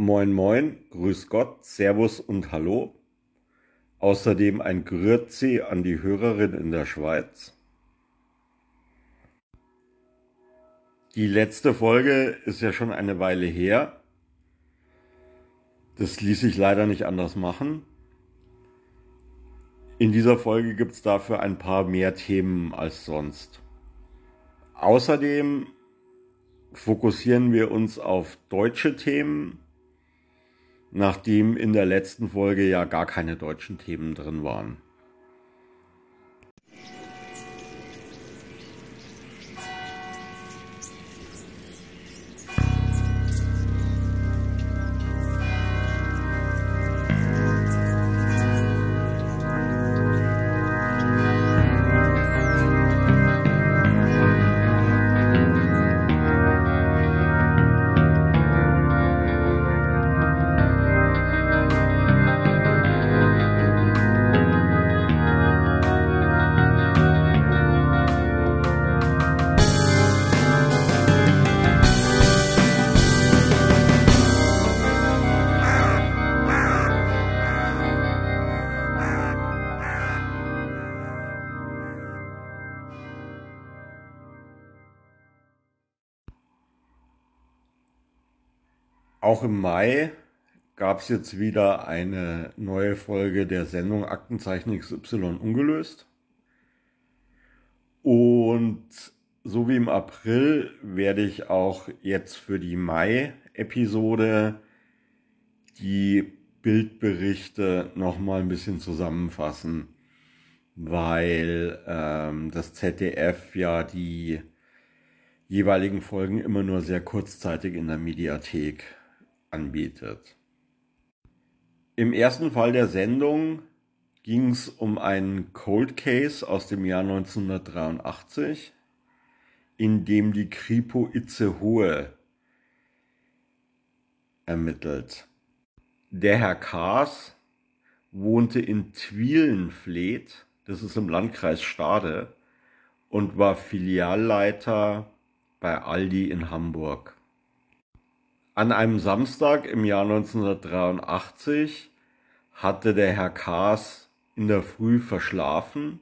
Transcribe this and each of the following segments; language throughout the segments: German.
Moin Moin, Grüß Gott, Servus und Hallo. Außerdem ein Grüezi an die Hörerin in der Schweiz. Die letzte Folge ist ja schon eine Weile her. Das ließ sich leider nicht anders machen. In dieser Folge gibt es dafür ein paar mehr Themen als sonst. Außerdem fokussieren wir uns auf deutsche Themen, nachdem in der letzten Folge ja gar keine deutschen Themen drin waren. Auch im Mai gab es jetzt wieder eine neue Folge der Sendung Aktenzeichen XY ungelöst. Und so wie im April werde ich auch jetzt für die Mai-Episode die Bildberichte nochmal ein bisschen zusammenfassen, weil ähm, das ZDF ja die jeweiligen Folgen immer nur sehr kurzzeitig in der Mediathek anbietet. Im ersten Fall der Sendung ging es um einen Cold Case aus dem Jahr 1983, in dem die Kripo Itzehoe ermittelt. Der Herr Kaas wohnte in Twielenfleet, das ist im Landkreis Stade, und war Filialleiter bei Aldi in Hamburg. An einem Samstag im Jahr 1983 hatte der Herr Kaas in der Früh verschlafen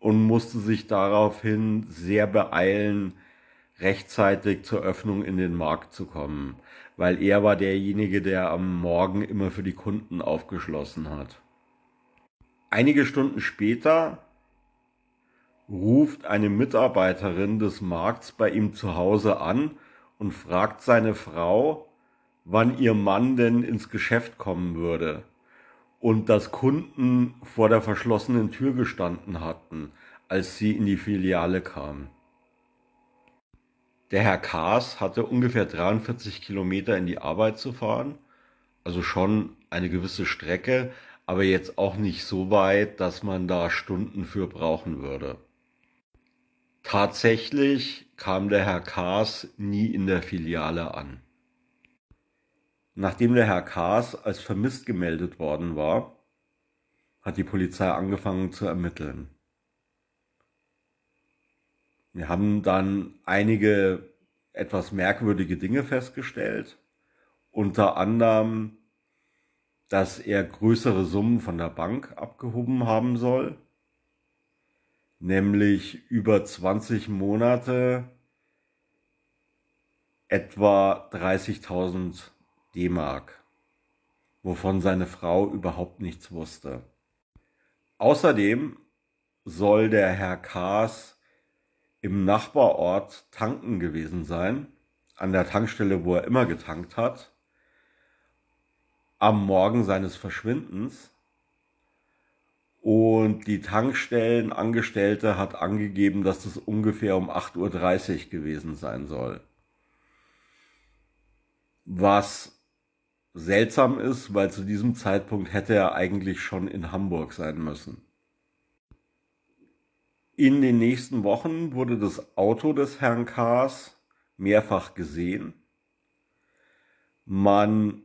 und musste sich daraufhin sehr beeilen, rechtzeitig zur Öffnung in den Markt zu kommen, weil er war derjenige, der am Morgen immer für die Kunden aufgeschlossen hat. Einige Stunden später ruft eine Mitarbeiterin des Markts bei ihm zu Hause an und fragt seine Frau, wann ihr Mann denn ins Geschäft kommen würde und dass Kunden vor der verschlossenen Tür gestanden hatten, als sie in die Filiale kam. Der Herr Kaas hatte ungefähr 43 Kilometer in die Arbeit zu fahren, also schon eine gewisse Strecke, aber jetzt auch nicht so weit, dass man da Stunden für brauchen würde. Tatsächlich kam der Herr Kaas nie in der Filiale an. Nachdem der Herr Kaas als vermisst gemeldet worden war, hat die Polizei angefangen zu ermitteln. Wir haben dann einige etwas merkwürdige Dinge festgestellt, unter anderem, dass er größere Summen von der Bank abgehoben haben soll nämlich über 20 Monate etwa 30.000 D-Mark, wovon seine Frau überhaupt nichts wusste. Außerdem soll der Herr Kaas im Nachbarort tanken gewesen sein, an der Tankstelle, wo er immer getankt hat, am Morgen seines Verschwindens und die Tankstellenangestellte hat angegeben, dass das ungefähr um 8.30 Uhr gewesen sein soll. Was seltsam ist, weil zu diesem Zeitpunkt hätte er eigentlich schon in Hamburg sein müssen. In den nächsten Wochen wurde das Auto des Herrn Kaas mehrfach gesehen. Man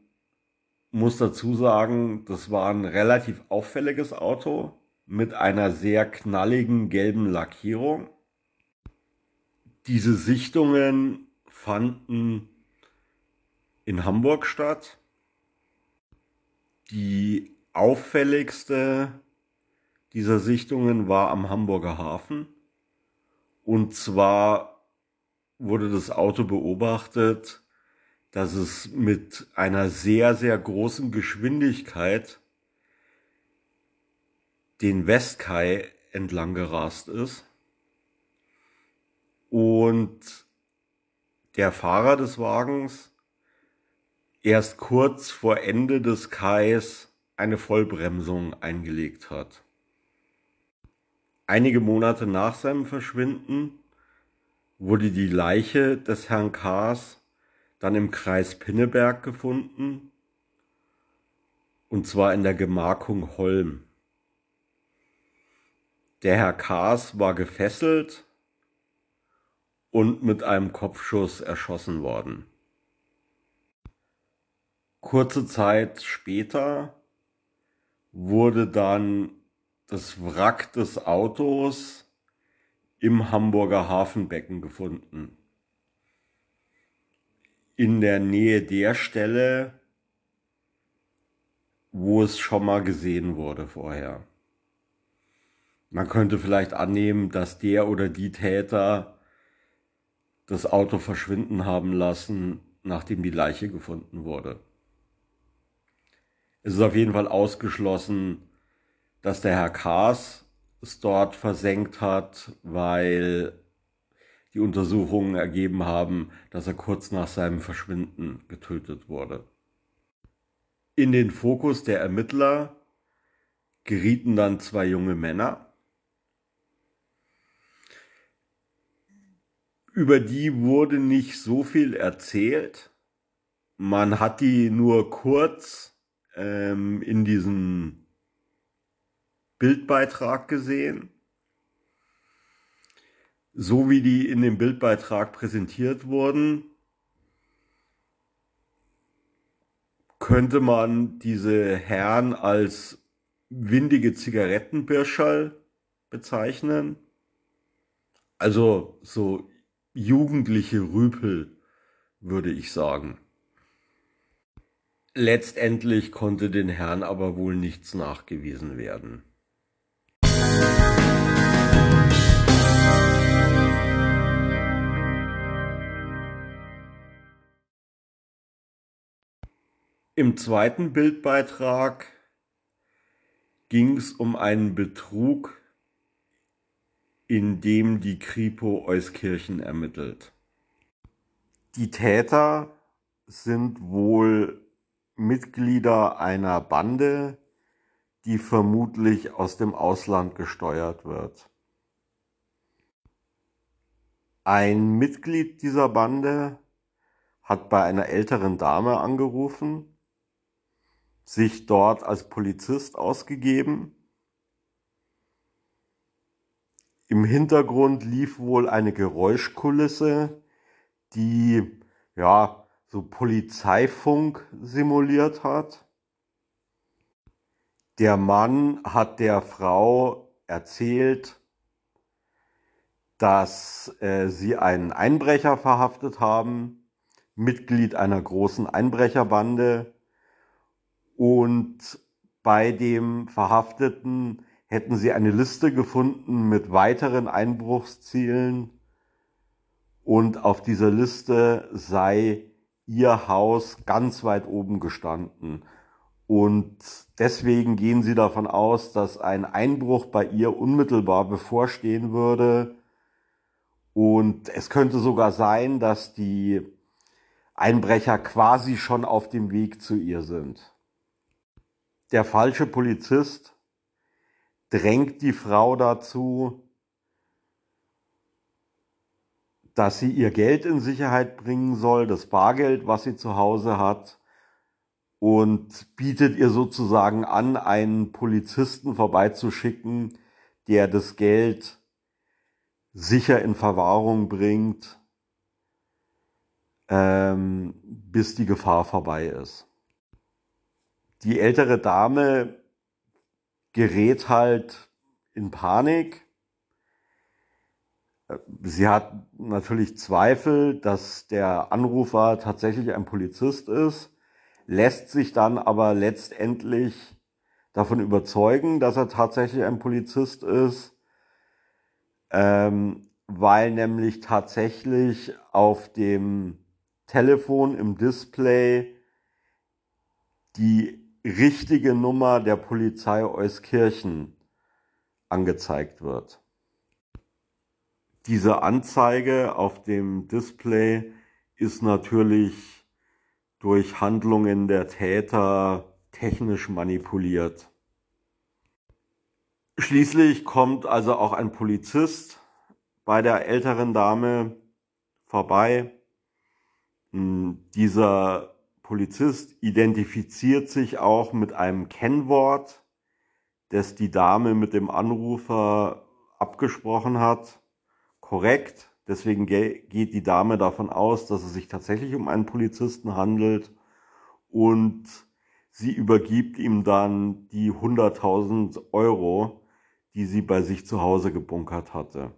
muss dazu sagen, das war ein relativ auffälliges Auto mit einer sehr knalligen gelben Lackierung. Diese Sichtungen fanden in Hamburg statt. Die auffälligste dieser Sichtungen war am Hamburger Hafen. Und zwar wurde das Auto beobachtet, dass es mit einer sehr, sehr großen Geschwindigkeit den Westkai entlang gerast ist. Und der Fahrer des Wagens erst kurz vor Ende des Kais eine Vollbremsung eingelegt hat. Einige Monate nach seinem Verschwinden wurde die Leiche des Herrn Kaas dann im Kreis Pinneberg gefunden, und zwar in der Gemarkung Holm. Der Herr Kaas war gefesselt und mit einem Kopfschuss erschossen worden. Kurze Zeit später wurde dann das Wrack des Autos im Hamburger Hafenbecken gefunden. In der Nähe der Stelle, wo es schon mal gesehen wurde vorher. Man könnte vielleicht annehmen, dass der oder die Täter das Auto verschwinden haben lassen, nachdem die Leiche gefunden wurde. Es ist auf jeden Fall ausgeschlossen, dass der Herr Kaas es dort versenkt hat, weil die Untersuchungen ergeben haben, dass er kurz nach seinem Verschwinden getötet wurde. In den Fokus der Ermittler gerieten dann zwei junge Männer, über die wurde nicht so viel erzählt. Man hat die nur kurz ähm, in diesem Bildbeitrag gesehen. So wie die in dem Bildbeitrag präsentiert wurden, könnte man diese Herren als windige Zigarettenbirscherl bezeichnen. Also so jugendliche Rüpel, würde ich sagen. Letztendlich konnte den Herrn aber wohl nichts nachgewiesen werden. Im zweiten Bildbeitrag ging es um einen Betrug in dem die Kripo Euskirchen ermittelt. Die Täter sind wohl Mitglieder einer Bande, die vermutlich aus dem Ausland gesteuert wird. Ein Mitglied dieser Bande hat bei einer älteren Dame angerufen, sich dort als Polizist ausgegeben Im Hintergrund lief wohl eine Geräuschkulisse, die ja so Polizeifunk simuliert hat. Der Mann hat der Frau erzählt, dass äh, sie einen Einbrecher verhaftet haben, Mitglied einer großen Einbrecherbande und bei dem Verhafteten hätten sie eine Liste gefunden mit weiteren Einbruchszielen und auf dieser Liste sei ihr Haus ganz weit oben gestanden. Und deswegen gehen sie davon aus, dass ein Einbruch bei ihr unmittelbar bevorstehen würde. Und es könnte sogar sein, dass die Einbrecher quasi schon auf dem Weg zu ihr sind. Der falsche Polizist drängt die Frau dazu, dass sie ihr Geld in Sicherheit bringen soll, das Bargeld, was sie zu Hause hat, und bietet ihr sozusagen an, einen Polizisten vorbeizuschicken, der das Geld sicher in Verwahrung bringt, ähm, bis die Gefahr vorbei ist. Die ältere Dame gerät halt in Panik, Sie hat natürlich Zweifel, dass der Anrufer tatsächlich ein Polizist ist, lässt sich dann aber letztendlich davon überzeugen, dass er tatsächlich ein Polizist ist, ähm, weil nämlich tatsächlich auf dem Telefon im Display die richtige Nummer der Polizei Euskirchen angezeigt wird. Diese Anzeige auf dem Display ist natürlich durch Handlungen der Täter technisch manipuliert. Schließlich kommt also auch ein Polizist bei der älteren Dame vorbei. Hm, dieser Polizist identifiziert sich auch mit einem Kennwort, das die Dame mit dem Anrufer abgesprochen hat korrekt. Deswegen geht die Dame davon aus, dass es sich tatsächlich um einen Polizisten handelt und sie übergibt ihm dann die 100.000 Euro, die sie bei sich zu Hause gebunkert hatte.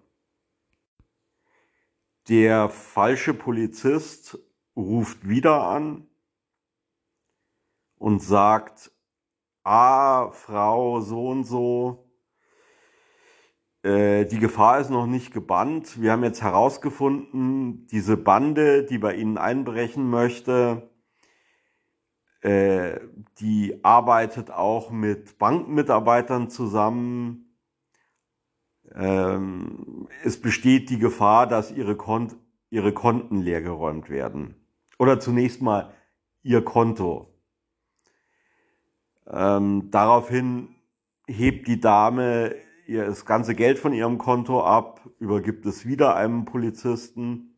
Der falsche Polizist ruft wieder an und sagt, ah, Frau so und so, äh, die Gefahr ist noch nicht gebannt. Wir haben jetzt herausgefunden, diese Bande, die bei Ihnen einbrechen möchte, äh, die arbeitet auch mit Bankmitarbeitern zusammen. Ähm, es besteht die Gefahr, dass ihre, Kont ihre Konten leergeräumt werden. Oder zunächst mal ihr Konto. Ähm, daraufhin hebt die Dame ihr das ganze Geld von ihrem Konto ab, übergibt es wieder einem Polizisten.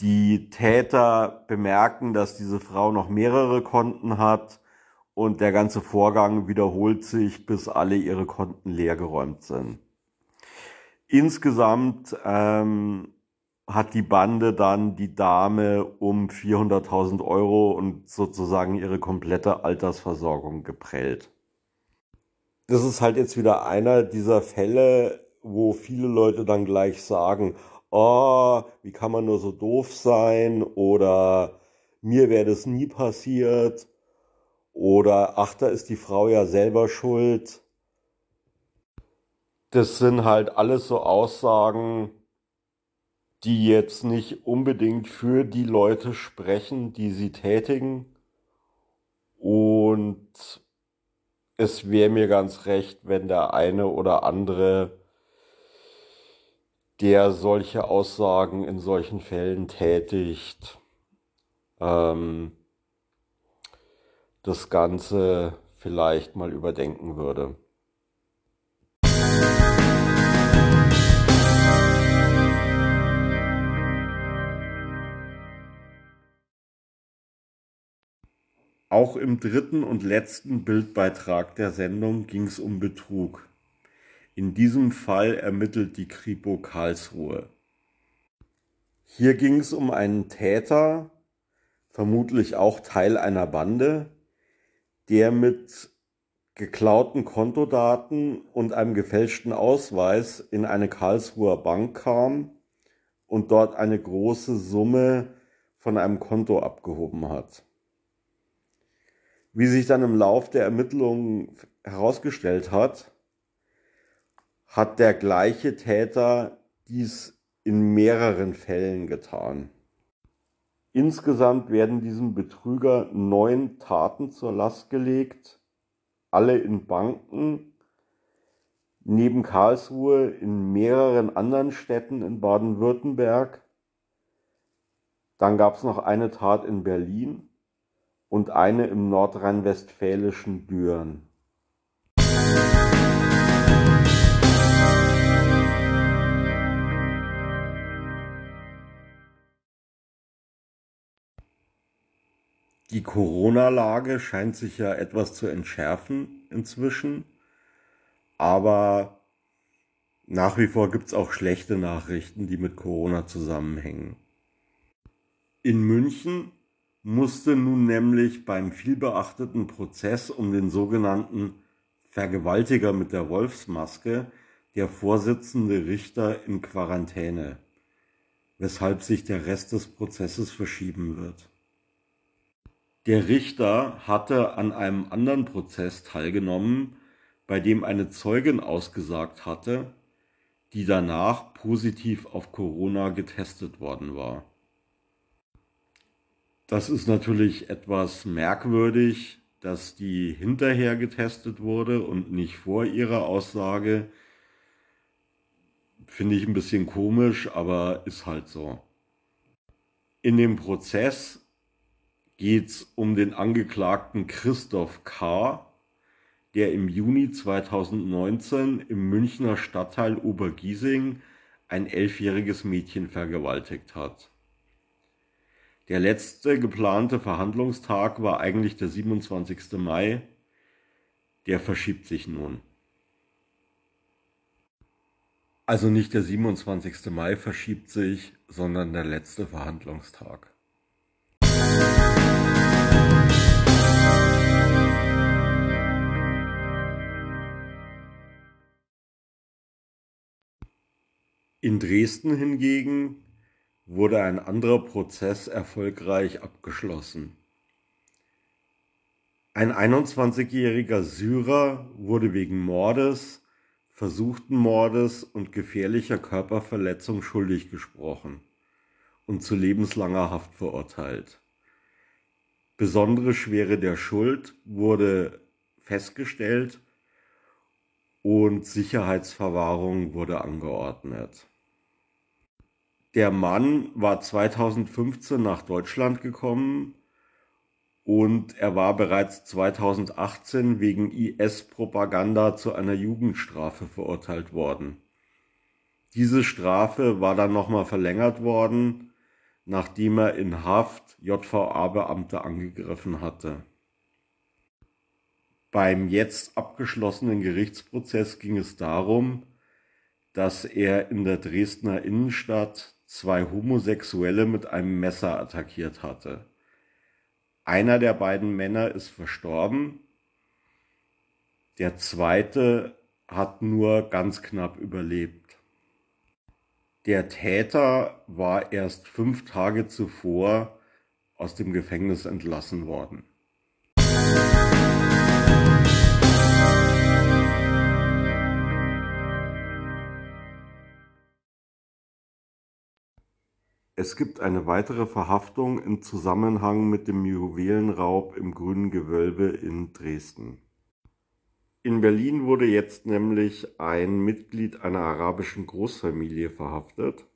Die Täter bemerken, dass diese Frau noch mehrere Konten hat und der ganze Vorgang wiederholt sich, bis alle ihre Konten leergeräumt sind. Insgesamt ähm, hat die Bande dann die Dame um 400.000 Euro und sozusagen ihre komplette Altersversorgung geprellt. Das ist halt jetzt wieder einer dieser Fälle, wo viele Leute dann gleich sagen, oh, wie kann man nur so doof sein? oder mir wäre das nie passiert. oder ach, da ist die Frau ja selber schuld. Das sind halt alles so Aussagen, die jetzt nicht unbedingt für die Leute sprechen, die sie tätigen. Und es wäre mir ganz recht, wenn der eine oder andere, der solche Aussagen in solchen Fällen tätigt, ähm, das Ganze vielleicht mal überdenken würde. Auch im dritten und letzten Bildbeitrag der Sendung ging es um Betrug. In diesem Fall ermittelt die Kripo Karlsruhe. Hier ging es um einen Täter, vermutlich auch Teil einer Bande, der mit geklauten Kontodaten und einem gefälschten Ausweis in eine Karlsruher Bank kam und dort eine große Summe von einem Konto abgehoben hat. Wie sich dann im Lauf der Ermittlungen herausgestellt hat, hat der gleiche Täter dies in mehreren Fällen getan. Insgesamt werden diesem Betrüger neun Taten zur Last gelegt, alle in Banken, neben Karlsruhe in mehreren anderen Städten in Baden-Württemberg. Dann gab es noch eine Tat in Berlin und eine im nordrhein-westfälischen Düren. Die Corona-Lage scheint sich ja etwas zu entschärfen inzwischen, aber nach wie vor gibt es auch schlechte Nachrichten, die mit Corona zusammenhängen. In München musste nun nämlich beim vielbeachteten Prozess um den sogenannten Vergewaltiger mit der Wolfsmaske der Vorsitzende Richter in Quarantäne, weshalb sich der Rest des Prozesses verschieben wird. Der Richter hatte an einem anderen Prozess teilgenommen, bei dem eine Zeugin ausgesagt hatte, die danach positiv auf Corona getestet worden war. Das ist natürlich etwas merkwürdig, dass die hinterher getestet wurde und nicht vor ihrer Aussage. Finde ich ein bisschen komisch, aber ist halt so. In dem Prozess geht es um den Angeklagten Christoph K., der im Juni 2019 im Münchner Stadtteil Obergiesing ein elfjähriges Mädchen vergewaltigt hat. Der letzte geplante Verhandlungstag war eigentlich der 27. Mai. Der verschiebt sich nun. Also nicht der 27. Mai verschiebt sich, sondern der letzte Verhandlungstag. In Dresden hingegen wurde ein anderer Prozess erfolgreich abgeschlossen. Ein 21-jähriger Syrer wurde wegen Mordes, versuchten Mordes und gefährlicher Körperverletzung schuldig gesprochen und zu lebenslanger Haft verurteilt. Besondere Schwere der Schuld wurde festgestellt und Sicherheitsverwahrung wurde angeordnet. Der Mann war 2015 nach Deutschland gekommen und er war bereits 2018 wegen IS-Propaganda zu einer Jugendstrafe verurteilt worden. Diese Strafe war dann nochmal verlängert worden, nachdem er in Haft JVA-Beamte angegriffen hatte. Beim jetzt abgeschlossenen Gerichtsprozess ging es darum, dass er in der Dresdner Innenstadt zwei Homosexuelle mit einem Messer attackiert hatte. Einer der beiden Männer ist verstorben, der zweite hat nur ganz knapp überlebt. Der Täter war erst fünf Tage zuvor aus dem Gefängnis entlassen worden. Es gibt eine weitere Verhaftung im Zusammenhang mit dem Juwelenraub im Grünen Gewölbe in Dresden. In Berlin wurde jetzt nämlich ein Mitglied einer arabischen Großfamilie verhaftet.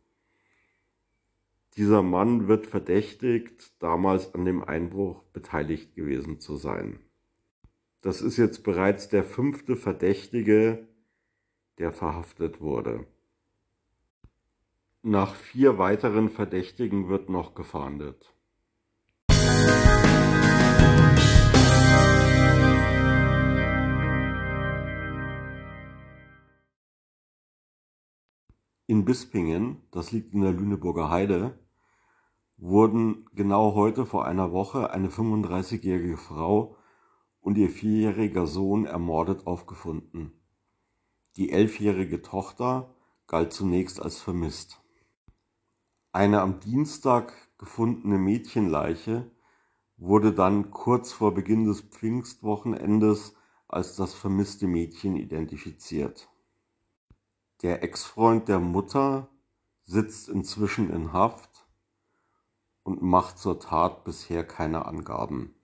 Dieser Mann wird verdächtigt, damals an dem Einbruch beteiligt gewesen zu sein. Das ist jetzt bereits der fünfte Verdächtige, der verhaftet wurde. Nach vier weiteren Verdächtigen wird noch gefahndet. In Bispingen, das liegt in der Lüneburger Heide, wurden genau heute vor einer Woche eine 35-jährige Frau und ihr vierjähriger Sohn ermordet aufgefunden. Die elfjährige Tochter galt zunächst als vermisst. Eine am Dienstag gefundene Mädchenleiche wurde dann kurz vor Beginn des Pfingstwochenendes als das vermisste Mädchen identifiziert. Der Ex-Freund der Mutter sitzt inzwischen in Haft und macht zur Tat bisher keine Angaben.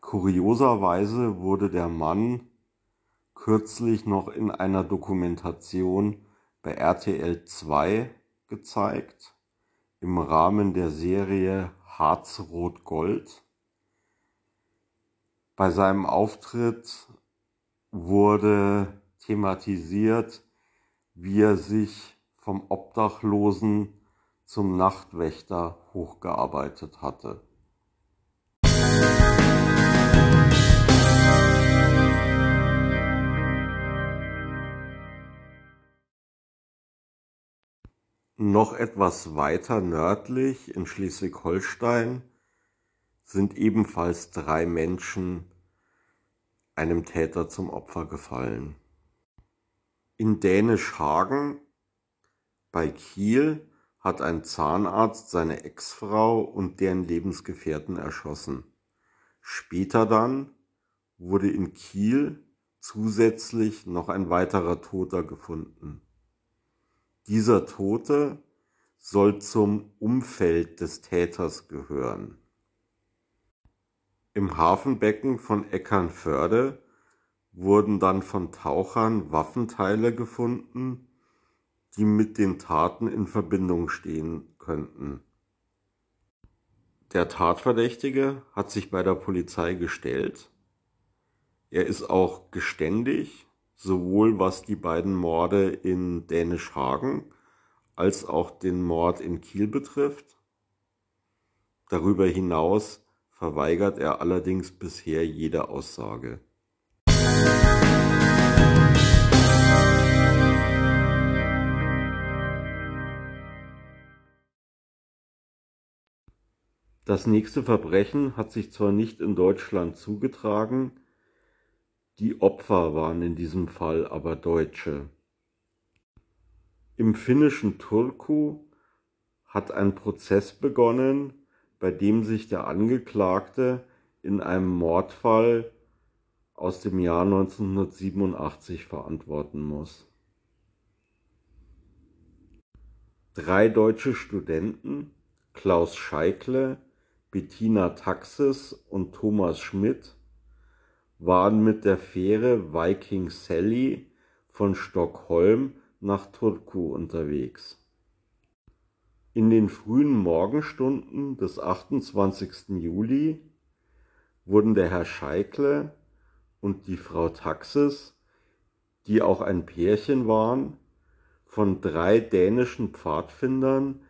Kurioserweise wurde der Mann kürzlich noch in einer Dokumentation bei RTL 2 gezeigt im Rahmen der Serie Harz-Rot-Gold. Bei seinem Auftritt wurde thematisiert, wie er sich vom Obdachlosen zum Nachtwächter hochgearbeitet hatte. Noch etwas weiter nördlich in Schleswig-Holstein sind ebenfalls drei Menschen einem Täter zum Opfer gefallen. In Dänisch-Hagen bei Kiel hat ein Zahnarzt seine Ex-Frau und deren Lebensgefährten erschossen. Später dann wurde in Kiel zusätzlich noch ein weiterer Toter gefunden. Dieser Tote soll zum Umfeld des Täters gehören. Im Hafenbecken von Eckernförde wurden dann von Tauchern Waffenteile gefunden, die mit den Taten in Verbindung stehen könnten. Der Tatverdächtige hat sich bei der Polizei gestellt. Er ist auch geständig, sowohl was die beiden Morde in Dänisch-Hagen als auch den Mord in Kiel betrifft. Darüber hinaus verweigert er allerdings bisher jede Aussage. Das nächste Verbrechen hat sich zwar nicht in Deutschland zugetragen, die Opfer waren in diesem Fall aber Deutsche. Im finnischen Turku hat ein Prozess begonnen, bei dem sich der Angeklagte in einem Mordfall aus dem Jahr 1987 verantworten muss. Drei deutsche Studenten, Klaus Scheikle, Bettina Taxis und Thomas Schmidt waren mit der Fähre Viking Sally von Stockholm nach Turku unterwegs. In den frühen Morgenstunden des 28. Juli wurden der Herr Scheikle und die Frau Taxis, die auch ein Pärchen waren, von drei dänischen Pfadfindern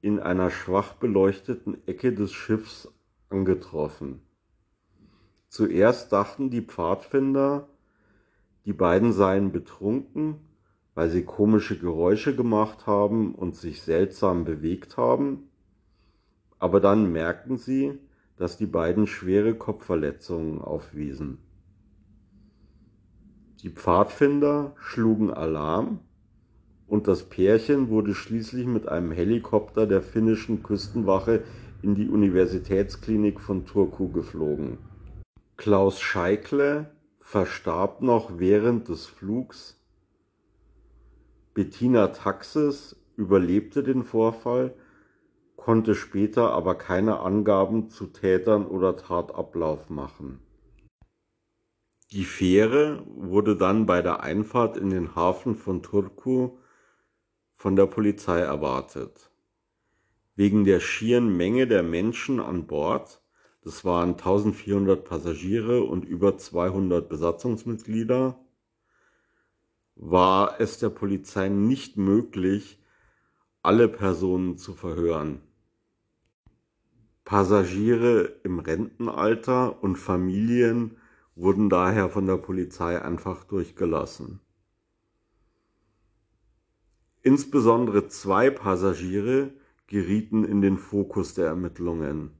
in einer schwach beleuchteten Ecke des Schiffs angetroffen. Zuerst dachten die Pfadfinder, die beiden seien betrunken, weil sie komische Geräusche gemacht haben und sich seltsam bewegt haben, aber dann merkten sie, dass die beiden schwere Kopfverletzungen aufwiesen. Die Pfadfinder schlugen Alarm und das Pärchen wurde schließlich mit einem Helikopter der finnischen Küstenwache in die Universitätsklinik von Turku geflogen. Klaus Scheikle verstarb noch während des Flugs. Bettina Taxis überlebte den Vorfall, konnte später aber keine Angaben zu Tätern oder Tatablauf machen. Die Fähre wurde dann bei der Einfahrt in den Hafen von Turku von der Polizei erwartet. Wegen der schieren Menge der Menschen an Bord, das waren 1400 Passagiere und über 200 Besatzungsmitglieder, war es der Polizei nicht möglich, alle Personen zu verhören. Passagiere im Rentenalter und Familien wurden daher von der Polizei einfach durchgelassen. Insbesondere zwei Passagiere gerieten in den Fokus der Ermittlungen.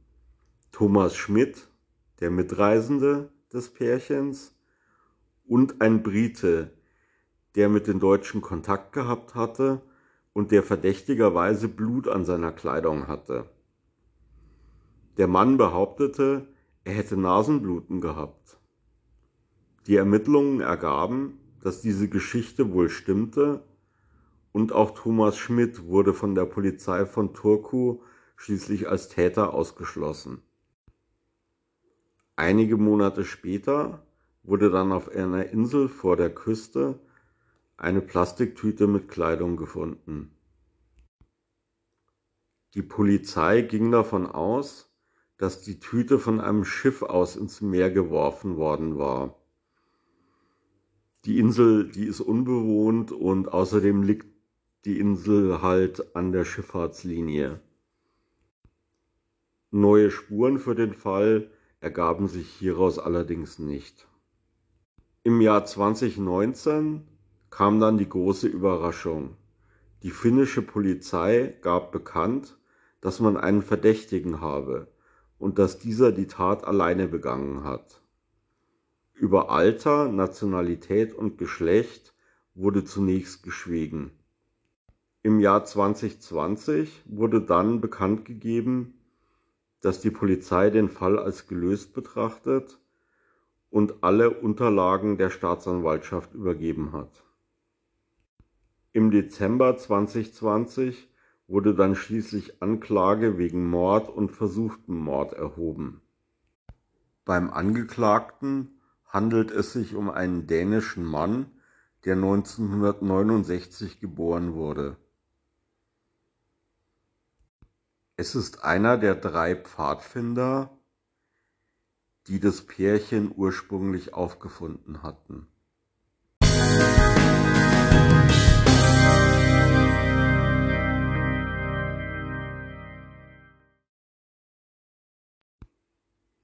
Thomas Schmidt, der Mitreisende des Pärchens, und ein Brite, der mit den Deutschen Kontakt gehabt hatte und der verdächtigerweise Blut an seiner Kleidung hatte. Der Mann behauptete, er hätte Nasenbluten gehabt. Die Ermittlungen ergaben, dass diese Geschichte wohl stimmte und auch Thomas Schmidt wurde von der Polizei von Turku schließlich als Täter ausgeschlossen. Einige Monate später wurde dann auf einer Insel vor der Küste eine Plastiktüte mit Kleidung gefunden. Die Polizei ging davon aus, dass die Tüte von einem Schiff aus ins Meer geworfen worden war. Die Insel, die ist unbewohnt und außerdem liegt die Insel halt an der Schifffahrtslinie. Neue Spuren für den Fall ergaben sich hieraus allerdings nicht. Im Jahr 2019 kam dann die große Überraschung. Die finnische Polizei gab bekannt, dass man einen Verdächtigen habe und dass dieser die Tat alleine begangen hat. Über Alter, Nationalität und Geschlecht wurde zunächst geschwiegen. Im Jahr 2020 wurde dann bekannt gegeben, dass die Polizei den Fall als gelöst betrachtet und alle Unterlagen der Staatsanwaltschaft übergeben hat. Im Dezember 2020 wurde dann schließlich Anklage wegen Mord und versuchten Mord erhoben. Beim Angeklagten handelt es sich um einen dänischen Mann, der 1969 geboren wurde. Es ist einer der drei Pfadfinder, die das Pärchen ursprünglich aufgefunden hatten.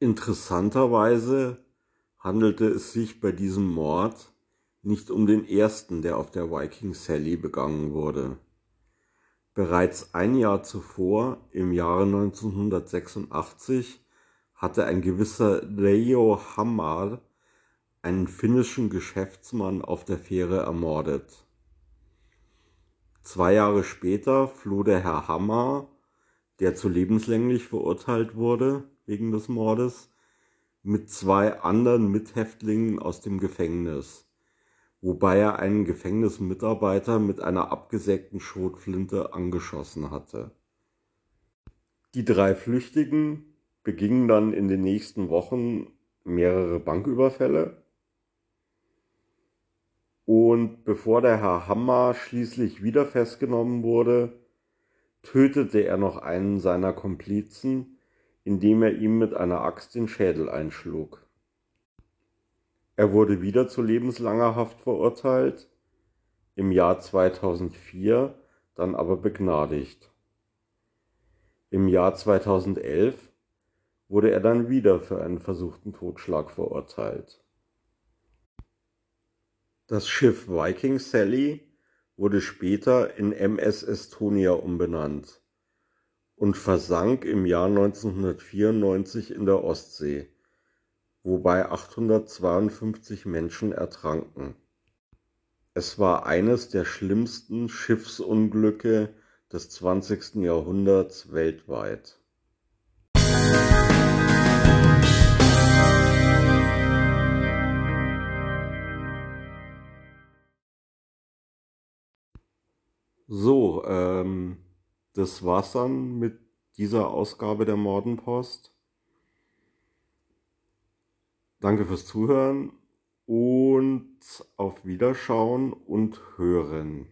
Interessanterweise handelte es sich bei diesem Mord nicht um den ersten, der auf der Viking Sally begangen wurde. Bereits ein Jahr zuvor, im Jahre 1986, hatte ein gewisser Leo Hammar einen finnischen Geschäftsmann auf der Fähre ermordet. Zwei Jahre später floh der Herr Hammer, der zu lebenslänglich verurteilt wurde wegen des Mordes, mit zwei anderen Mithäftlingen aus dem Gefängnis wobei er einen Gefängnismitarbeiter mit einer abgesägten Schrotflinte angeschossen hatte. Die drei Flüchtigen begingen dann in den nächsten Wochen mehrere Banküberfälle. Und bevor der Herr Hammer schließlich wieder festgenommen wurde, tötete er noch einen seiner Komplizen, indem er ihm mit einer Axt den Schädel einschlug. Er wurde wieder zu lebenslanger Haft verurteilt, im Jahr 2004 dann aber begnadigt. Im Jahr 2011 wurde er dann wieder für einen versuchten Totschlag verurteilt. Das Schiff Viking Sally wurde später in MS Estonia umbenannt und versank im Jahr 1994 in der Ostsee wobei 852 Menschen ertranken. Es war eines der schlimmsten Schiffsunglücke des 20. Jahrhunderts weltweit. So, ähm, das war's dann mit dieser Ausgabe der Mordenpost. Danke fürs Zuhören und auf Wiederschauen und Hören.